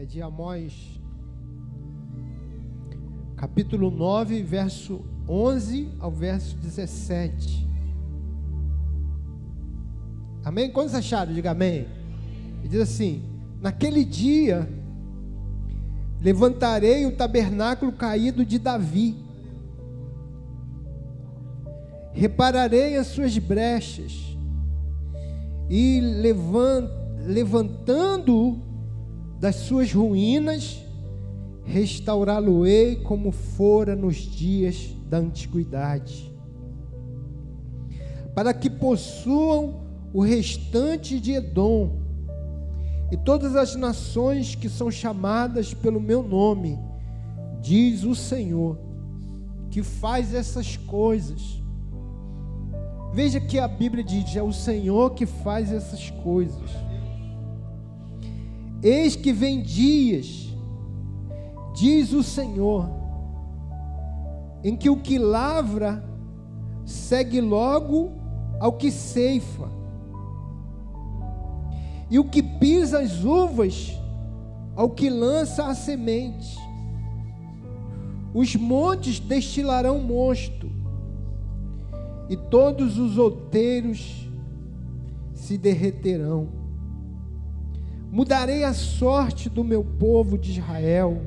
é, de Amós, capítulo 9, verso 11 ao verso 17. Amém? Quantos acharam? Diga amém. Ele diz assim: Naquele dia levantarei o tabernáculo caído de Davi, repararei as suas brechas, e levantando das suas ruínas, restaurá-lo-ei como fora nos dias da antiguidade, para que possuam o restante de Edom e todas as nações que são chamadas pelo meu nome, diz o Senhor, que faz essas coisas. Veja que a Bíblia diz: é o Senhor que faz essas coisas. Eis que vem dias, diz o Senhor, em que o que lavra segue logo ao que ceifa, e o que pisa as uvas ao que lança a semente. Os montes destilarão mosto, e todos os outeiros se derreterão mudarei a sorte do meu povo de Israel.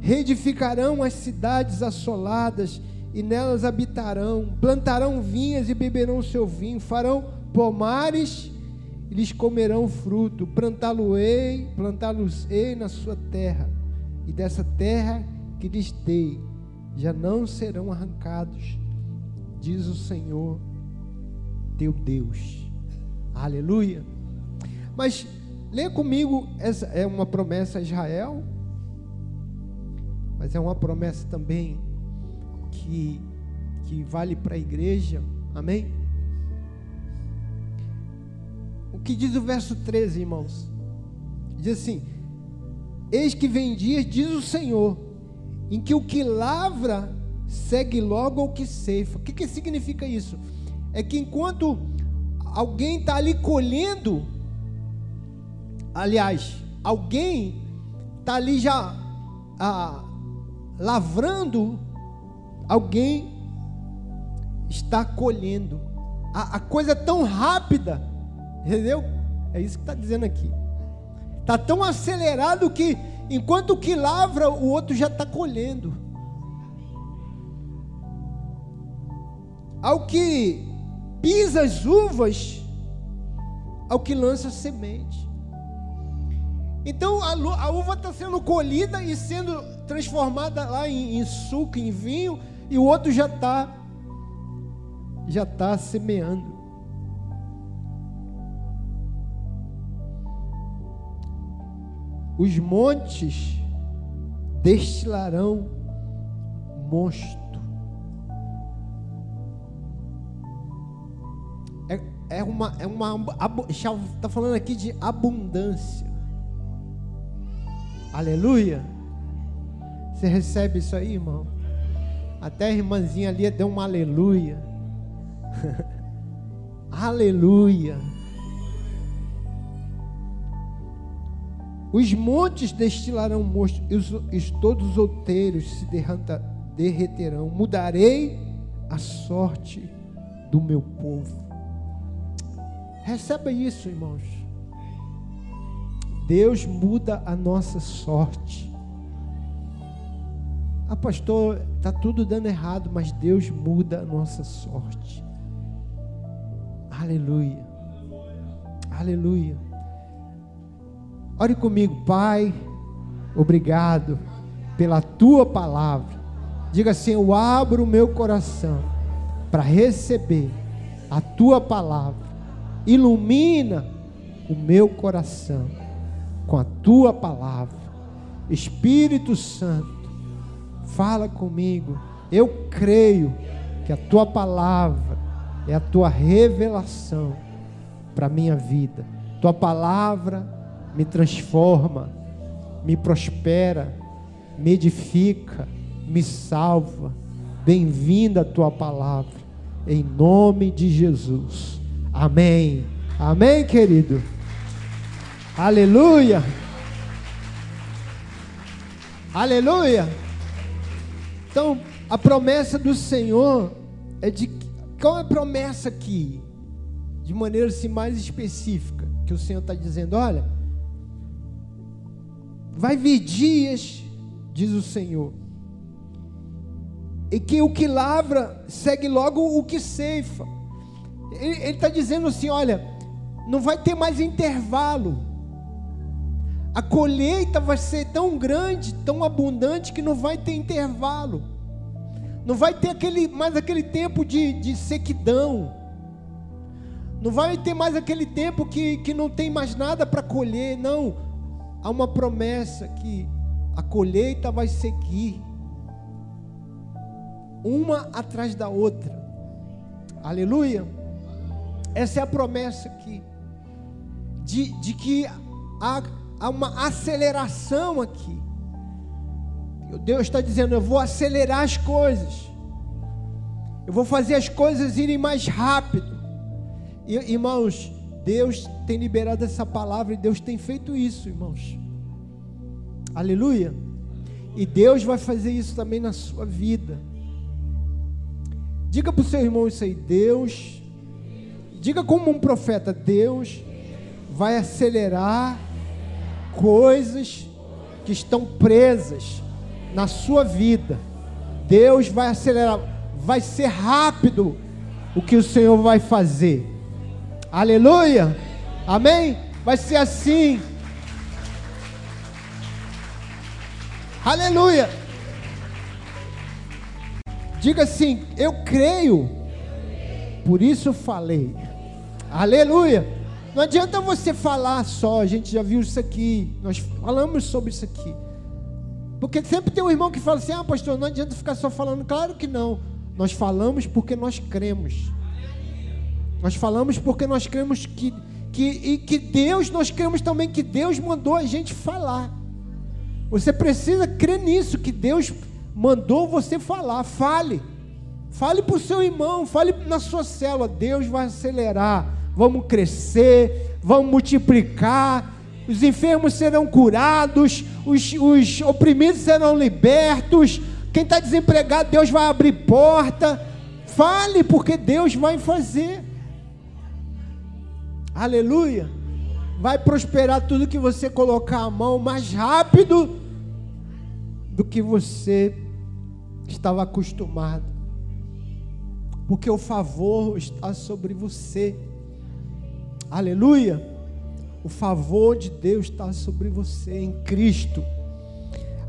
Reedificarão as cidades assoladas e nelas habitarão, plantarão vinhas e beberão seu vinho, farão pomares e lhes comerão fruto, plantá-los-ei na sua terra, e dessa terra que lhes dei, já não serão arrancados, diz o Senhor teu Deus. Aleluia. Mas Leia comigo, essa é uma promessa a Israel, mas é uma promessa também que, que vale para a igreja, amém? O que diz o verso 13, irmãos? Diz assim: Eis que vem dias, diz o Senhor, em que o que lavra segue logo ao que ceifa. O que, que significa isso? É que enquanto alguém está ali colhendo, aliás, alguém está ali já ah, lavrando, alguém está colhendo. A, a coisa é tão rápida, entendeu? É isso que está dizendo aqui. Está tão acelerado que enquanto que lavra, o outro já está colhendo. Ao que pisa as uvas, ao que lança semente. Então a, a uva está sendo colhida e sendo transformada lá em, em suco, em vinho, e o outro já está já está semeando. Os montes destilarão mosto. É, é uma, é uma, está falando aqui de abundância. Aleluia. Você recebe isso aí, irmão? Até a irmãzinha ali deu uma aleluia. aleluia. Os montes destilarão mosto, e, os, e todos os outeiros se derranta, derreterão. Mudarei a sorte do meu povo. Receba isso, irmãos. Deus muda a nossa sorte. Ah, pastor, está tudo dando errado, mas Deus muda a nossa sorte. Aleluia. Aleluia. Ore comigo, Pai. Obrigado pela tua palavra. Diga assim: Eu abro o meu coração para receber a tua palavra. Ilumina o meu coração com a tua palavra. Espírito Santo, fala comigo. Eu creio que a tua palavra é a tua revelação para a minha vida. Tua palavra me transforma, me prospera, me edifica, me salva. Bem-vinda a tua palavra, em nome de Jesus. Amém. Amém, querido. Aleluia. Aleluia! Então, a promessa do Senhor é de. Qual é a promessa aqui? De maneira assim, mais específica, que o Senhor está dizendo: olha, vai vir dias, diz o Senhor, e que o que lavra segue logo o que ceifa. Ele está dizendo assim: olha, não vai ter mais intervalo. A colheita vai ser tão grande, tão abundante, que não vai ter intervalo. Não vai ter aquele, mais aquele tempo de, de sequidão. Não vai ter mais aquele tempo que, que não tem mais nada para colher. Não. Há uma promessa que a colheita vai seguir. Uma atrás da outra. Aleluia. Essa é a promessa aqui. De, de que há, há uma aceleração aqui. Deus está dizendo: eu vou acelerar as coisas. Eu vou fazer as coisas irem mais rápido. E, irmãos, Deus tem liberado essa palavra e Deus tem feito isso, irmãos. Aleluia. E Deus vai fazer isso também na sua vida. Diga para o seu irmão isso aí, Deus Diga como um profeta: Deus vai acelerar coisas que estão presas na sua vida. Deus vai acelerar, vai ser rápido o que o Senhor vai fazer. Aleluia! Amém? Vai ser assim. Aleluia! Diga assim: Eu creio, por isso falei. Aleluia. Não adianta você falar só, a gente já viu isso aqui, nós falamos sobre isso aqui. Porque sempre tem um irmão que fala assim: ah, pastor, não adianta ficar só falando. Claro que não. Nós falamos porque nós cremos. Nós falamos porque nós cremos que, que, e que Deus, nós cremos também que Deus mandou a gente falar. Você precisa crer nisso, que Deus mandou você falar. Fale. Fale para o seu irmão, fale na sua célula. Deus vai acelerar vamos crescer, vamos multiplicar, os enfermos serão curados, os, os oprimidos serão libertos, quem está desempregado, Deus vai abrir porta. Fale, porque Deus vai fazer. Aleluia. Vai prosperar tudo que você colocar a mão mais rápido do que você estava acostumado. Porque o favor está sobre você. Aleluia. O favor de Deus está sobre você em Cristo.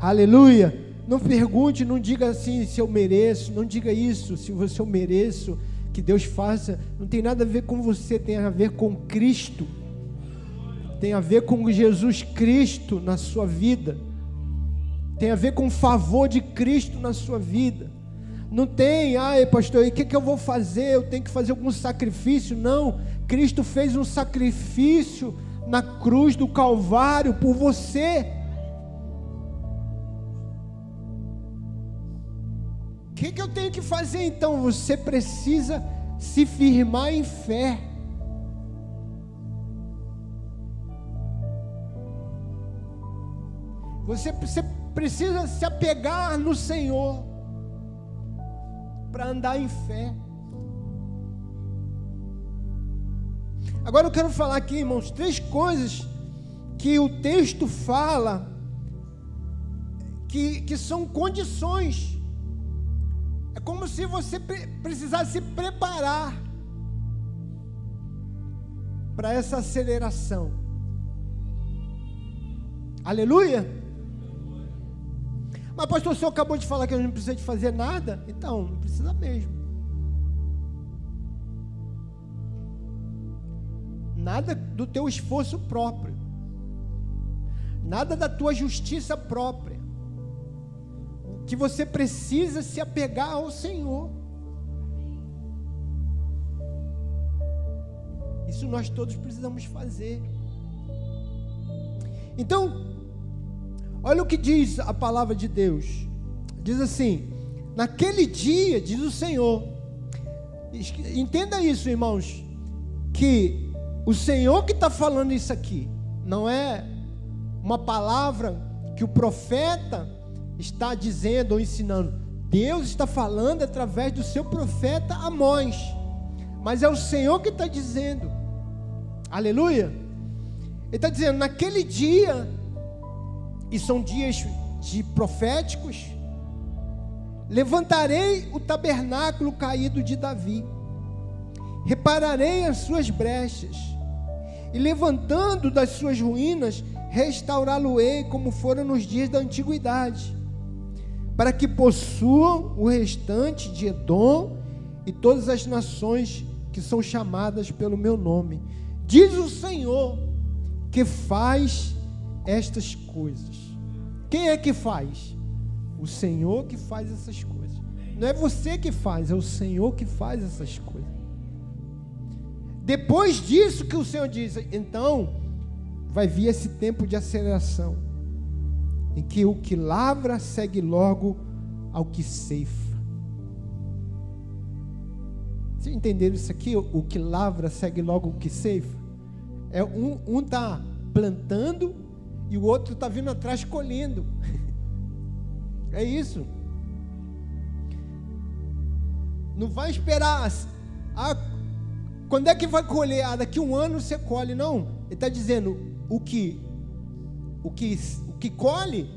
Aleluia. Não pergunte, não diga assim se eu mereço, não diga isso, se você eu mereço, que Deus faça. Não tem nada a ver com você, tem a ver com Cristo. Tem a ver com Jesus Cristo na sua vida. Tem a ver com o favor de Cristo na sua vida. Não tem, ai pastor, e o que, que eu vou fazer? Eu tenho que fazer algum sacrifício? Não, Cristo fez um sacrifício na cruz do Calvário por você. O que, que eu tenho que fazer então? Você precisa se firmar em fé. Você, você precisa se apegar no Senhor para andar em fé. Agora eu quero falar aqui, irmãos, três coisas que o texto fala que, que são condições. É como se você precisasse se preparar para essa aceleração. Aleluia! Mas pastor, o senhor acabou de falar que gente não precisa de fazer nada? Então, não precisa mesmo. nada do teu esforço próprio, nada da tua justiça própria. O que você precisa se apegar ao Senhor. Isso nós todos precisamos fazer. Então, olha o que diz a palavra de Deus. Diz assim: naquele dia, diz o Senhor, entenda isso, irmãos, que o Senhor que está falando isso aqui, não é uma palavra que o profeta está dizendo ou ensinando. Deus está falando através do seu profeta Amós. Mas é o Senhor que está dizendo. Aleluia. Ele está dizendo: naquele dia, e são dias de proféticos, levantarei o tabernáculo caído de Davi, repararei as suas brechas, e levantando das suas ruínas, restaurá-lo-ei como foram nos dias da antiguidade, para que possuam o restante de Edom e todas as nações que são chamadas pelo meu nome. Diz o Senhor que faz estas coisas. Quem é que faz? O Senhor que faz essas coisas. Não é você que faz, é o Senhor que faz essas coisas. Depois disso que o Senhor diz, então vai vir esse tempo de aceleração, em que o que lavra segue logo ao que ceifa. Vocês entenderam isso aqui? O que lavra segue logo o que ceifa? É um um tá plantando e o outro está vindo atrás colhendo. É isso. Não vai esperar. Quando é que vai colher? Ah, daqui um ano você colhe. Não. Ele está dizendo o que, o que, o que colhe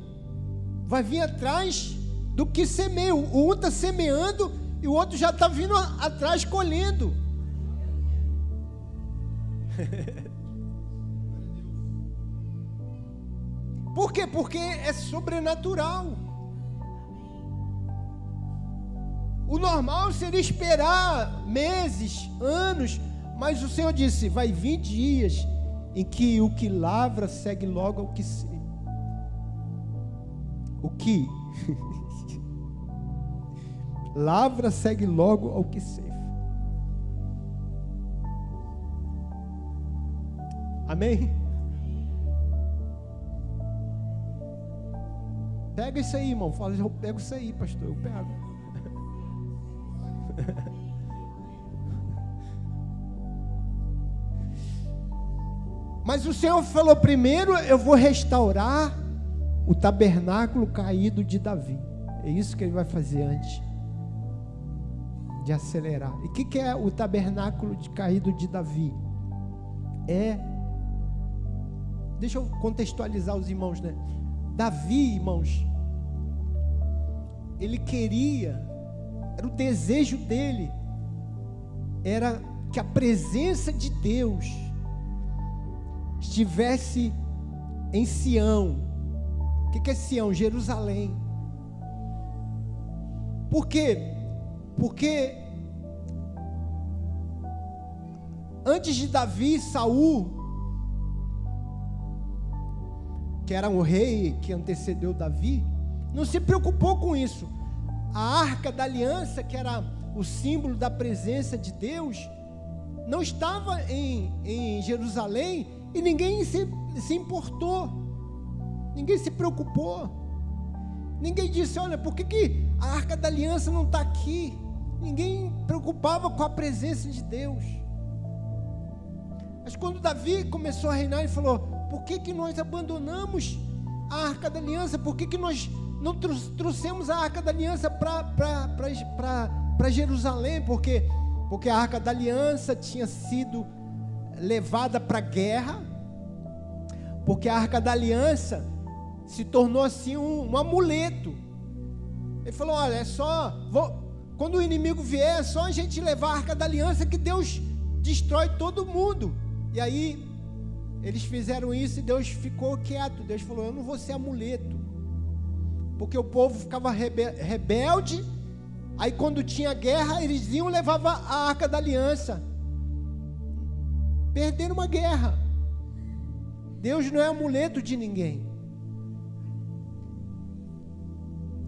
vai vir atrás do que semeia. O um está semeando e o outro já está vindo atrás colhendo. Por quê? Porque é sobrenatural. O normal seria esperar meses, anos, mas o Senhor disse: vai vir dias em que o que lavra segue logo ao que se. O que? lavra segue logo ao que ceifa. Amém? Pega isso aí, irmão. Fala, eu pego isso aí, pastor. Eu pego. Mas o Senhor falou: primeiro eu vou restaurar o tabernáculo caído de Davi. É isso que ele vai fazer antes de acelerar. E o que, que é o tabernáculo de caído de Davi? É. Deixa eu contextualizar os irmãos, né? Davi, irmãos, ele queria era o desejo dele, era que a presença de Deus estivesse em Sião. O que é Sião? Jerusalém. Por quê? Porque antes de Davi, Saul, que era o rei que antecedeu Davi, não se preocupou com isso a arca da aliança, que era o símbolo da presença de Deus, não estava em, em Jerusalém e ninguém se, se importou, ninguém se preocupou, ninguém disse: Olha, por que, que a arca da aliança não está aqui? Ninguém preocupava com a presença de Deus. Mas quando Davi começou a reinar, ele falou: Por que, que nós abandonamos a arca da aliança? Por que, que nós não trouxemos a arca da aliança para Jerusalém, porque, porque a arca da aliança tinha sido levada para a guerra, porque a arca da aliança se tornou assim um, um amuleto. Ele falou: olha, é só. Vou, quando o inimigo vier, é só a gente levar a arca da aliança que Deus destrói todo mundo. E aí eles fizeram isso e Deus ficou quieto. Deus falou: Eu não vou ser amuleto porque o povo ficava rebelde. Aí quando tinha guerra, eles iam levava a arca da aliança. Perderam uma guerra. Deus não é amuleto de ninguém.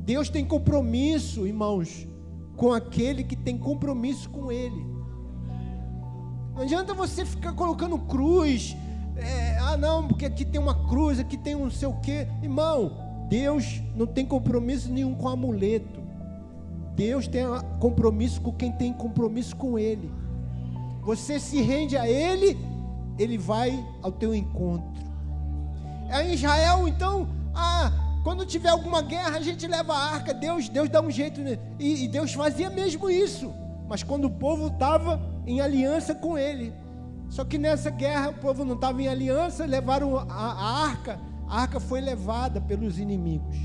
Deus tem compromisso, irmãos, com aquele que tem compromisso com Ele. Não adianta você ficar colocando cruz. É, ah, não, porque aqui tem uma cruz, aqui tem um sei o quê. Irmão, Deus não tem compromisso nenhum com amuleto. Deus tem compromisso com quem tem compromisso com Ele. Você se rende a Ele, Ele vai ao teu encontro. É em Israel, então, ah, quando tiver alguma guerra, a gente leva a arca. Deus, Deus dá um jeito. Né? E, e Deus fazia mesmo isso. Mas quando o povo estava em aliança com ele. Só que nessa guerra o povo não estava em aliança, levaram a, a arca. A arca foi levada pelos inimigos.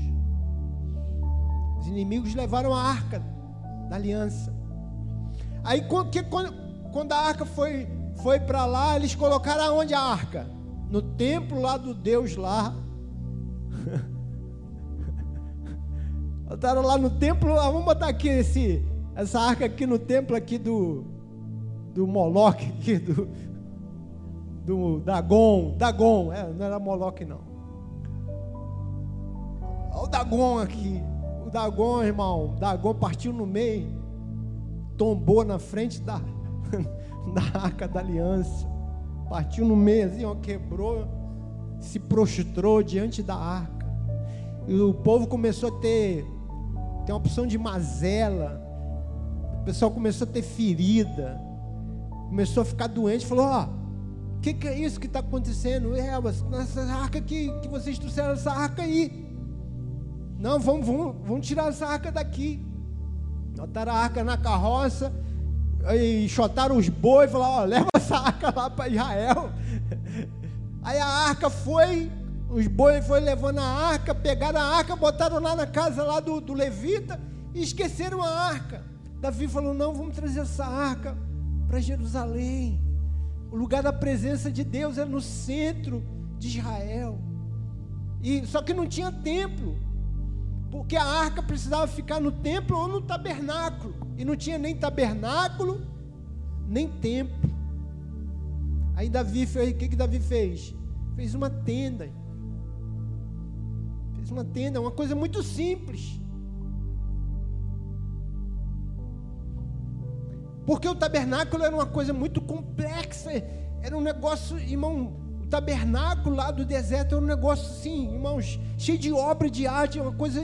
Os inimigos levaram a arca da aliança. Aí quando, a arca foi, foi para lá, eles colocaram aonde a arca? No templo lá do Deus lá. Botaram lá no templo, ah, vamos botar aqui esse, essa arca aqui no templo aqui do, do Moloque, aqui do, do Dagon, Dagon, é, não era Moloque não. Olha o Dagon aqui, o Dagon, irmão, Dagon partiu no meio, tombou na frente da, da arca da aliança, partiu no meio assim, ó, quebrou, se prostrou diante da arca. E o povo começou a ter tem uma opção de mazela. O pessoal começou a ter ferida, começou a ficar doente. Falou: Ó, o que, que, é isso que está acontecendo? É, essa arca que, que vocês trouxeram, essa arca aí. Não, vamos, vamos, vamos tirar essa arca daqui. Botaram a arca na carroça e chotaram os bois falaram: Ó, leva essa arca lá para Israel. Aí a arca foi os bois foram levando a arca, pegaram a arca, botaram lá na casa lá do, do levita e esqueceram a arca. Davi falou: não, vamos trazer essa arca para Jerusalém. O lugar da presença de Deus é no centro de Israel. E só que não tinha templo, porque a arca precisava ficar no templo ou no tabernáculo, e não tinha nem tabernáculo nem templo. Aí Davi fez, o que que Davi fez? Fez uma tenda uma tenda, uma coisa muito simples. Porque o tabernáculo era uma coisa muito complexa, era um negócio, irmão, o tabernáculo lá do deserto era um negócio assim, irmãos, cheio de obra de arte, uma coisa,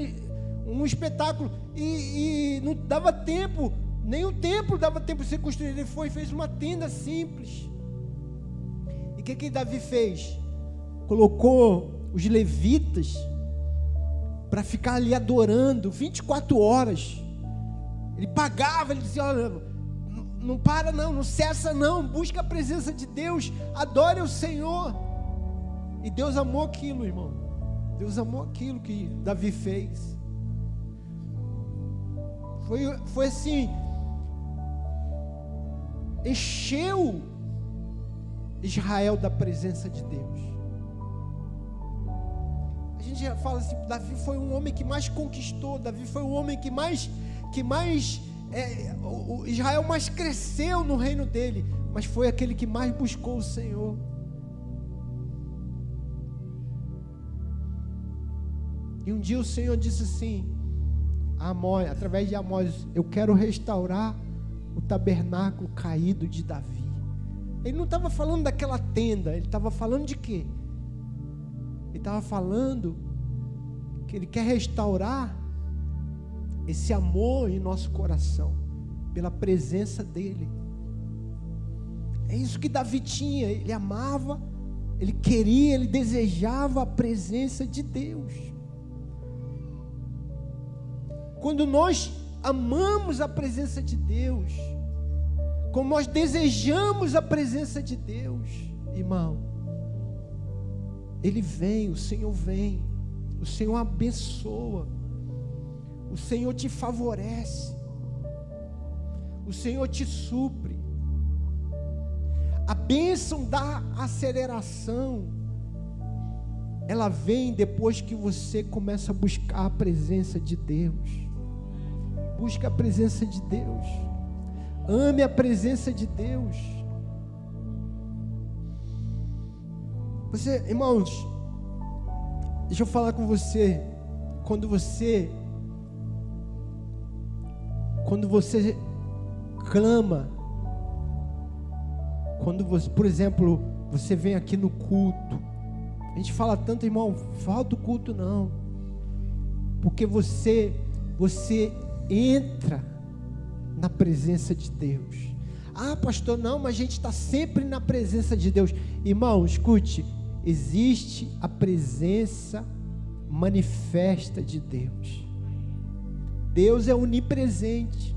um espetáculo, e, e não dava tempo, nem o templo dava tempo de ser construído, ele foi e fez uma tenda simples. E o que, que Davi fez? Colocou os levitas para ficar ali adorando 24 horas. Ele pagava, ele dizia: Olha, não para não, não cessa não, busca a presença de Deus, adore o Senhor. E Deus amou aquilo, irmão. Deus amou aquilo que Davi fez. Foi, foi assim, encheu Israel da presença de Deus gente fala assim, Davi foi um homem que mais conquistou, Davi foi um homem que mais, que mais, é, o Israel mais cresceu no reino dele, mas foi aquele que mais buscou o Senhor. E um dia o Senhor disse assim, Amós, através de Amós, eu quero restaurar o tabernáculo caído de Davi. Ele não estava falando daquela tenda, ele estava falando de quê? Ele estava falando que Ele quer restaurar esse amor em nosso coração, pela presença dEle. É isso que Davi tinha, ele amava, ele queria, ele desejava a presença de Deus. Quando nós amamos a presença de Deus, como nós desejamos a presença de Deus, irmão, ele vem, o Senhor vem, o Senhor abençoa, o Senhor te favorece, o Senhor te supre. A bênção da aceleração, ela vem depois que você começa a buscar a presença de Deus. Busca a presença de Deus. Ame a presença de Deus. Você, irmãos, deixa eu falar com você. Quando você, quando você clama, quando você, por exemplo, você vem aqui no culto, a gente fala tanto, irmão, falta o culto não, porque você, você entra na presença de Deus. Ah, pastor, não, mas a gente está sempre na presença de Deus. Irmão, escute, existe a presença manifesta de Deus. Deus é onipresente.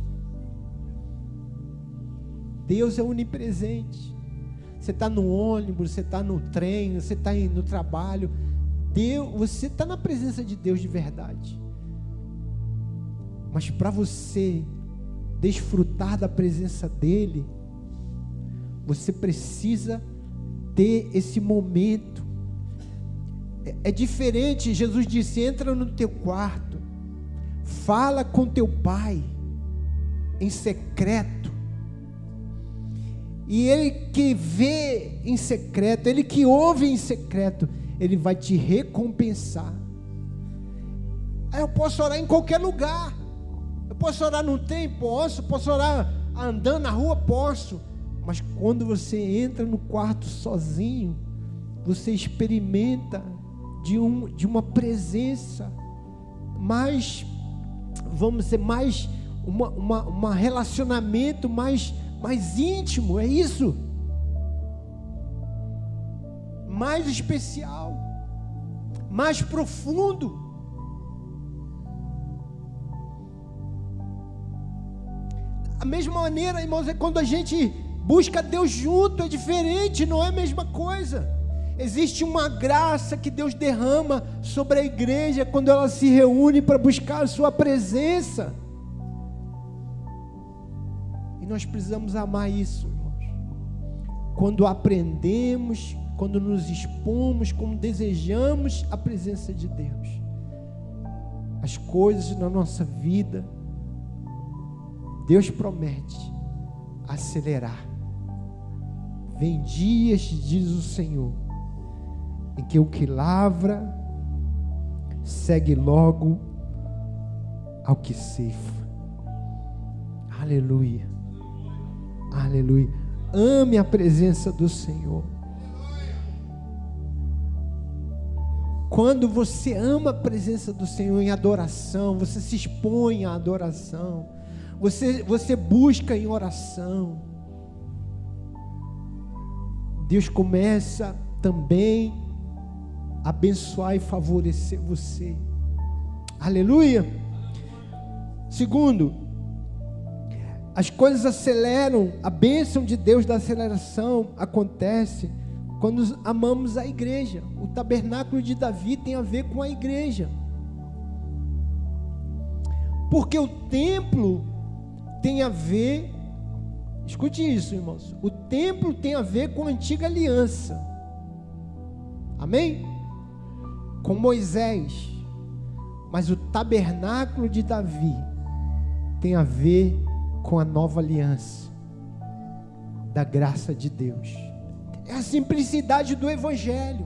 Deus é onipresente. Você está no ônibus, você está no trem, você está no trabalho. Deus, você está na presença de Deus de verdade. Mas para você desfrutar da presença dEle, você precisa ter esse momento. É, é diferente, Jesus disse: entra no teu quarto, fala com teu pai em secreto. E ele que vê em secreto, ele que ouve em secreto, ele vai te recompensar. Aí eu posso orar em qualquer lugar. Eu posso orar no tempo, posso, posso orar andando na rua, posso. Mas quando você entra no quarto sozinho, você experimenta de, um, de uma presença mais, vamos dizer, mais, uma, uma, uma relacionamento mais, mais íntimo, é isso? Mais especial, mais profundo. A mesma maneira, irmãos, é quando a gente busca Deus junto, é diferente, não é a mesma coisa. Existe uma graça que Deus derrama sobre a igreja quando ela se reúne para buscar a Sua presença. E nós precisamos amar isso, irmãos. Quando aprendemos, quando nos expomos, quando desejamos a presença de Deus, as coisas na nossa vida, Deus promete acelerar. Vem dias, diz o Senhor, em que o que lavra segue logo ao que ceifa. Aleluia. Aleluia. Ame a presença do Senhor. Quando você ama a presença do Senhor em adoração, você se expõe à adoração, você, você busca em oração. Deus começa também abençoar e favorecer você. Aleluia. Segundo, as coisas aceleram, a bênção de Deus da aceleração acontece quando amamos a igreja. O tabernáculo de Davi tem a ver com a igreja. Porque o templo tem a ver, escute isso, irmãos. O templo tem a ver com a antiga aliança. Amém? Com Moisés. Mas o tabernáculo de Davi tem a ver com a nova aliança da graça de Deus. É a simplicidade do evangelho.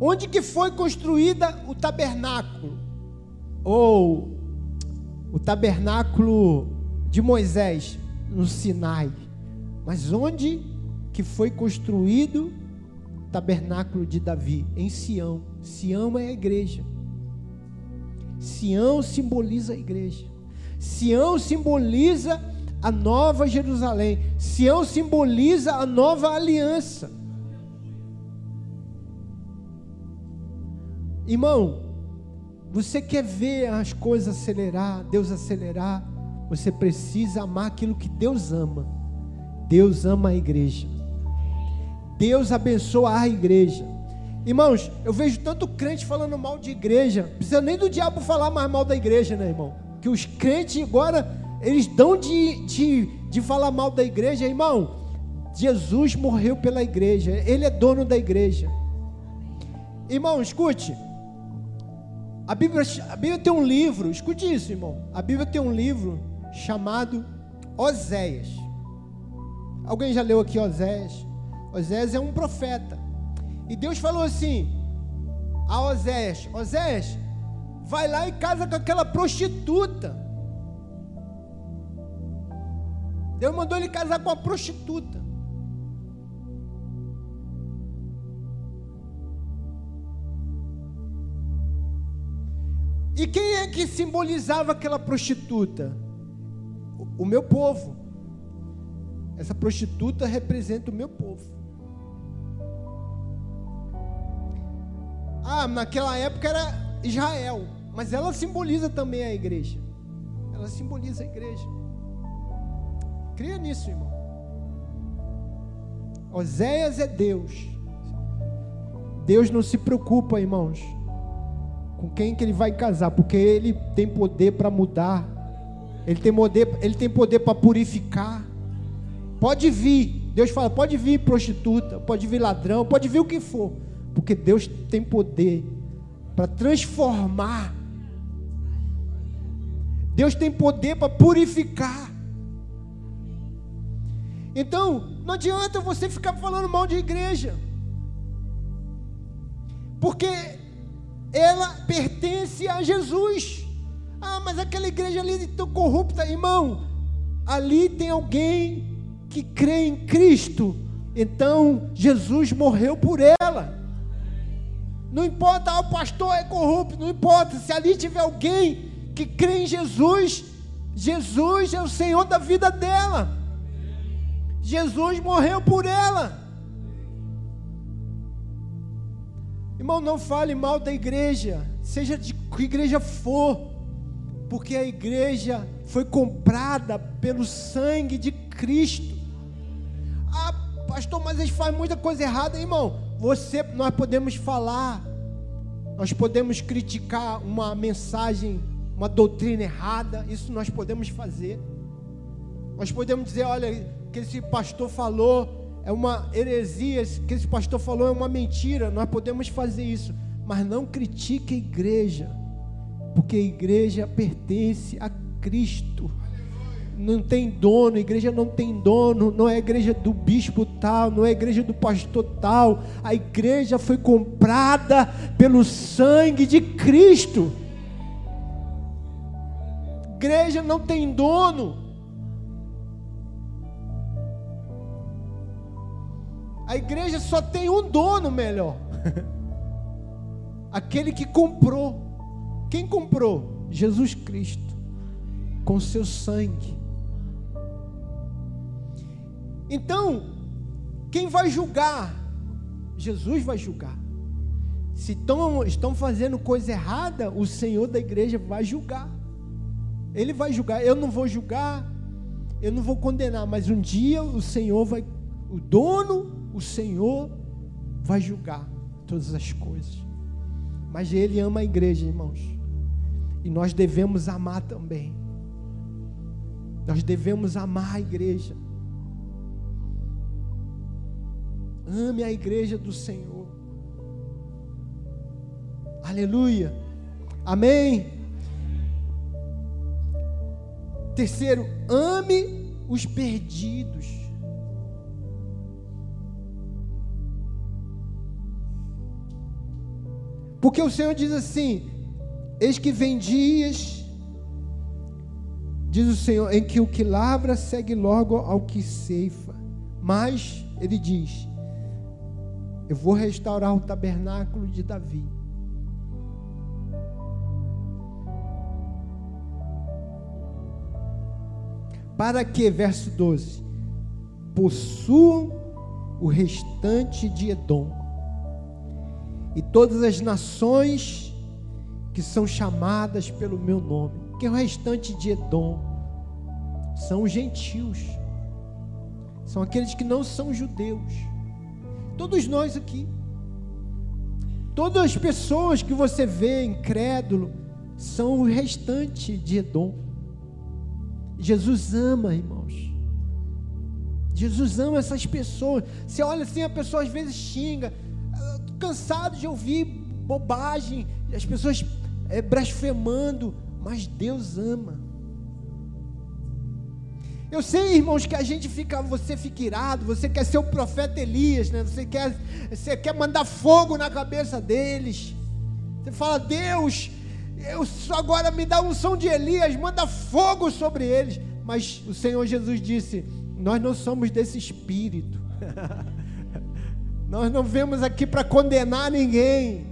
Onde que foi construída o tabernáculo? Ou o tabernáculo de Moisés no Sinai. Mas onde que foi construído tabernáculo de Davi? Em Sião. Sião é a igreja. Sião simboliza a igreja. Sião simboliza a nova Jerusalém. Sião simboliza a nova aliança. Irmão, você quer ver as coisas acelerar, Deus acelerar? Você precisa amar aquilo que Deus ama. Deus ama a igreja. Deus abençoa a igreja. Irmãos, eu vejo tanto crente falando mal de igreja. Precisa nem do diabo falar mais mal da igreja, né, irmão? Que os crentes agora, eles dão de, de, de falar mal da igreja, irmão. Jesus morreu pela igreja, Ele é dono da igreja. Irmão, escute. A Bíblia, a Bíblia tem um livro, escute isso, irmão. A Bíblia tem um livro chamado Oséias. Alguém já leu aqui Oséias? Oséias é um profeta. E Deus falou assim a Oséias: Oséias, vai lá e casa com aquela prostituta. Deus mandou ele casar com a prostituta. E quem é que simbolizava aquela prostituta? O, meu povo. Essa prostituta representa o meu povo. Ah, naquela época era Israel, mas ela simboliza também a igreja. Ela simboliza a igreja. Cria nisso, irmão. Oséias é Deus. Deus não se preocupa, irmãos, com quem que ele vai casar, porque ele tem poder para mudar. Ele tem poder, ele tem poder para purificar. Pode vir. Deus fala, pode vir prostituta, pode vir ladrão, pode vir o que for, porque Deus tem poder para transformar. Deus tem poder para purificar. Então, não adianta você ficar falando mal de igreja. Porque ela pertence a Jesus. Ah, mas aquela igreja ali tão corrupta, irmão. Ali tem alguém que crê em Cristo. Então, Jesus morreu por ela. Não importa, ah, o pastor é corrupto, não importa. Se ali tiver alguém que crê em Jesus, Jesus é o Senhor da vida dela. Jesus morreu por ela. Irmão, não fale mal da igreja, seja de que igreja for, porque a igreja foi comprada pelo sangue de Cristo. Ah, pastor, mas eles fazem muita coisa errada, irmão. Você, nós podemos falar, nós podemos criticar uma mensagem, uma doutrina errada, isso nós podemos fazer. Nós podemos dizer, olha, que esse pastor falou é uma heresia, que esse pastor falou é uma mentira. Nós podemos fazer isso, mas não critique a igreja, porque a igreja pertence a Cristo. Não tem dono, igreja não tem dono, não é a igreja do bispo tal, não é a igreja do pastor tal. A igreja foi comprada pelo sangue de Cristo. A igreja não tem dono. A igreja só tem um dono melhor. Aquele que comprou. Quem comprou? Jesus Cristo. Com seu sangue. Então, quem vai julgar? Jesus vai julgar. Se estão, estão fazendo coisa errada, o Senhor da igreja vai julgar. Ele vai julgar. Eu não vou julgar, eu não vou condenar, mas um dia o Senhor vai, o dono o Senhor vai julgar todas as coisas. Mas Ele ama a igreja, irmãos. E nós devemos amar também. Nós devemos amar a igreja. Ame a igreja do Senhor. Aleluia. Amém. Terceiro, ame os perdidos. Porque o Senhor diz assim: Eis que vem dias, diz o Senhor, em que o que lavra segue logo ao que ceifa. Mas, ele diz: Eu vou restaurar o tabernáculo de Davi. Para que, verso 12, possuam o restante de Edom e todas as nações que são chamadas pelo meu nome, que é o restante de Edom, são os gentios, são aqueles que não são judeus. Todos nós aqui, todas as pessoas que você vê incrédulo, são o restante de Edom. Jesus ama, irmãos. Jesus ama essas pessoas. Você olha assim, a pessoa às vezes xinga cansado de ouvir bobagem, as pessoas é, blasfemando, mas Deus ama. Eu sei, irmãos, que a gente fica, você fica irado, você quer ser o profeta Elias, né? Você quer, você quer mandar fogo na cabeça deles. Você fala, Deus, eu agora me dá um som de Elias, manda fogo sobre eles. Mas o Senhor Jesus disse: Nós não somos desse espírito. Nós não vemos aqui para condenar ninguém.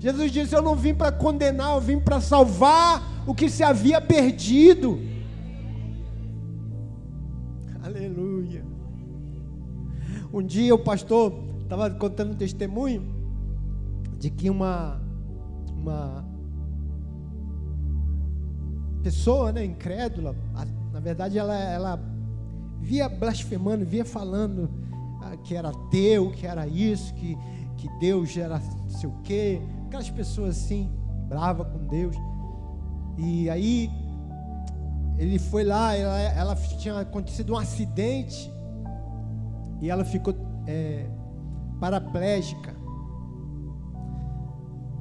Jesus disse: Eu não vim para condenar, eu vim para salvar o que se havia perdido. Um dia o pastor estava contando um testemunho de que uma uma pessoa, né, incrédula, na verdade ela ela via blasfemando, via falando ah, que era ateu, que era isso, que que Deus era não sei o quê, aquelas pessoas assim, brava com Deus. E aí ele foi lá, ela, ela tinha acontecido um acidente e ela ficou é, paraplégica.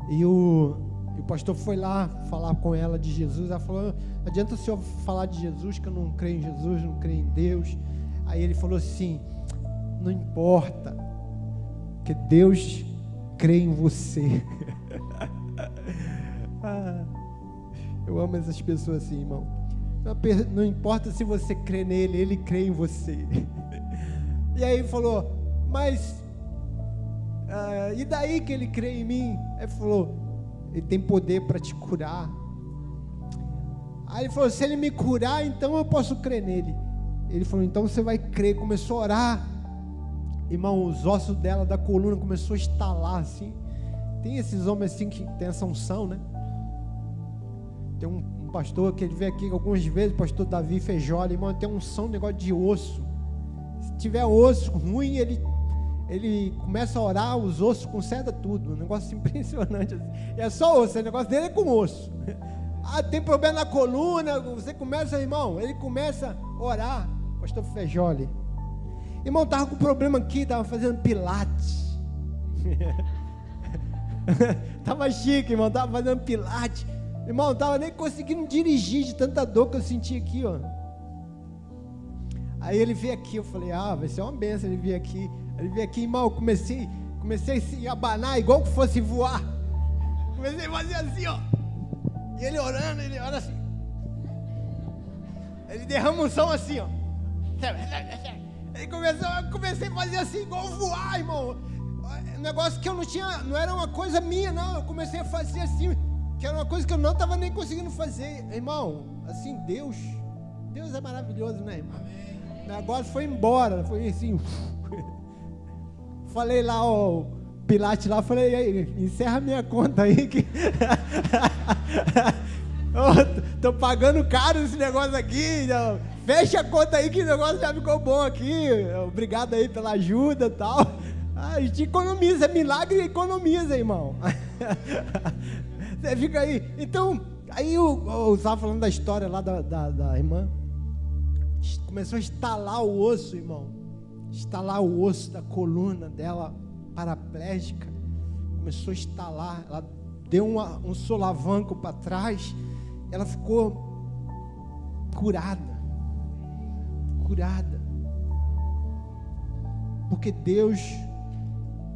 E o, e o pastor foi lá falar com ela de Jesus. Ela falou: adianta o senhor falar de Jesus, que eu não creio em Jesus, não creio em Deus. Aí ele falou assim: Não importa, que Deus crê em você. ah, eu amo essas pessoas assim, irmão. Não importa se você crê nele, ele crê em você. E aí ele falou: Mas ah, e daí que ele crê em mim? Aí falou: Ele tem poder para te curar. Aí ele falou: Se ele me curar, então eu posso crer nele. Ele falou: Então você vai crer. Começou a orar. Irmão, os ossos dela, da coluna, começou a estalar assim. Tem esses homens assim que tem essa unção, né? Tem um, um pastor que ele veio aqui algumas vezes, pastor Davi Fejola, irmão, tem unção, um negócio de osso. Se tiver osso ruim, ele ele começa a orar, os ossos conserta tudo. Um negócio impressionante. Assim. É só osso, o negócio dele é com osso. Ah, tem problema na coluna, você começa, irmão, ele começa a orar. Pastor Fejoli. Irmão, estava com problema aqui, estava fazendo pilates. tava chique, irmão, tava fazendo pilates. Irmão, tava nem conseguindo dirigir de tanta dor que eu senti aqui, ó. Aí ele veio aqui, eu falei, ah, vai ser uma benção ele vir aqui. Ele veio aqui, irmão, comecei, comecei a se abanar igual que fosse voar. Comecei a fazer assim, ó. E ele orando, ele ora assim. Ele derrama um som assim, ó. Ele começou, eu comecei a fazer assim, igual voar, irmão. Negócio que eu não tinha, não era uma coisa minha, não. Eu comecei a fazer assim, que era uma coisa que eu não estava nem conseguindo fazer. Irmão, assim, Deus, Deus é maravilhoso, né, irmão? O negócio foi embora, foi assim. falei lá, ó, Pilates lá, falei, aí, encerra minha conta aí que. oh, tô pagando caro esse negócio aqui. Fecha a conta aí que o negócio já ficou bom aqui. Obrigado aí pela ajuda e tal. Ah, a gente economiza, é milagre economiza, irmão. Você fica aí. Então, aí eu estava falando da história lá da, da, da irmã. Começou a estalar o osso, irmão estalar o osso da coluna dela paraplégica, começou a estalar, ela deu uma, um solavanco para trás, ela ficou curada, curada, porque Deus,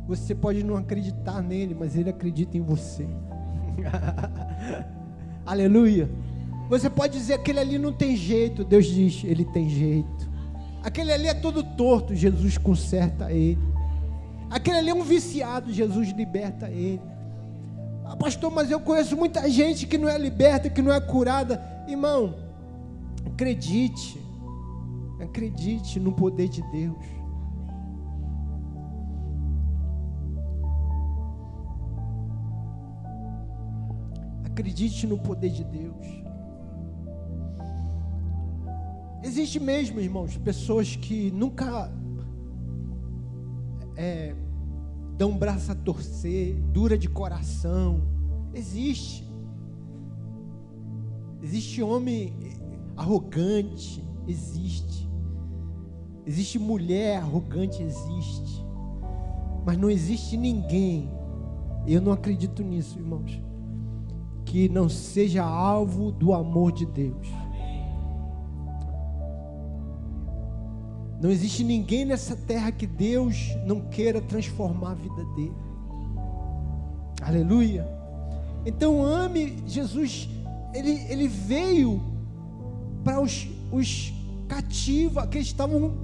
você pode não acreditar nele, mas ele acredita em você. Aleluia. Você pode dizer aquele ali não tem jeito, Deus diz, ele tem jeito. Aquele ali é todo torto, Jesus conserta ele. Aquele ali é um viciado, Jesus liberta ele. Ah, pastor, mas eu conheço muita gente que não é liberta, que não é curada. Irmão, acredite, acredite no poder de Deus. Acredite no poder de Deus. Existe mesmo, irmãos, pessoas que nunca é, dão um braço a torcer, dura de coração. Existe. Existe homem arrogante, existe. Existe mulher arrogante, existe. Mas não existe ninguém, eu não acredito nisso, irmãos, que não seja alvo do amor de Deus. Não existe ninguém nessa terra que Deus não queira transformar a vida dele. Aleluia. Então ame Jesus. Ele, ele veio para os, os cativos, aqueles que estavam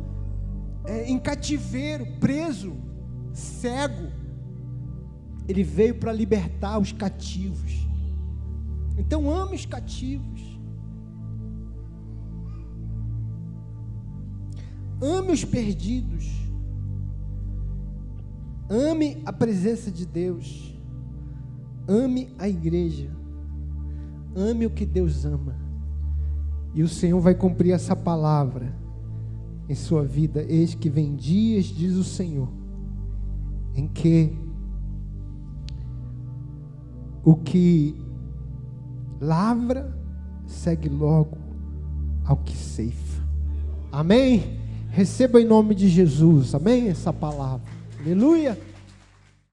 é, em cativeiro, preso, cego. Ele veio para libertar os cativos. Então ame os cativos. Ame os perdidos. Ame a presença de Deus. Ame a igreja. Ame o que Deus ama. E o Senhor vai cumprir essa palavra em sua vida. Eis que vem dias, diz o Senhor, em que o que lavra segue logo ao que ceifa. Amém? Receba em nome de Jesus, amém? Essa palavra. Aleluia.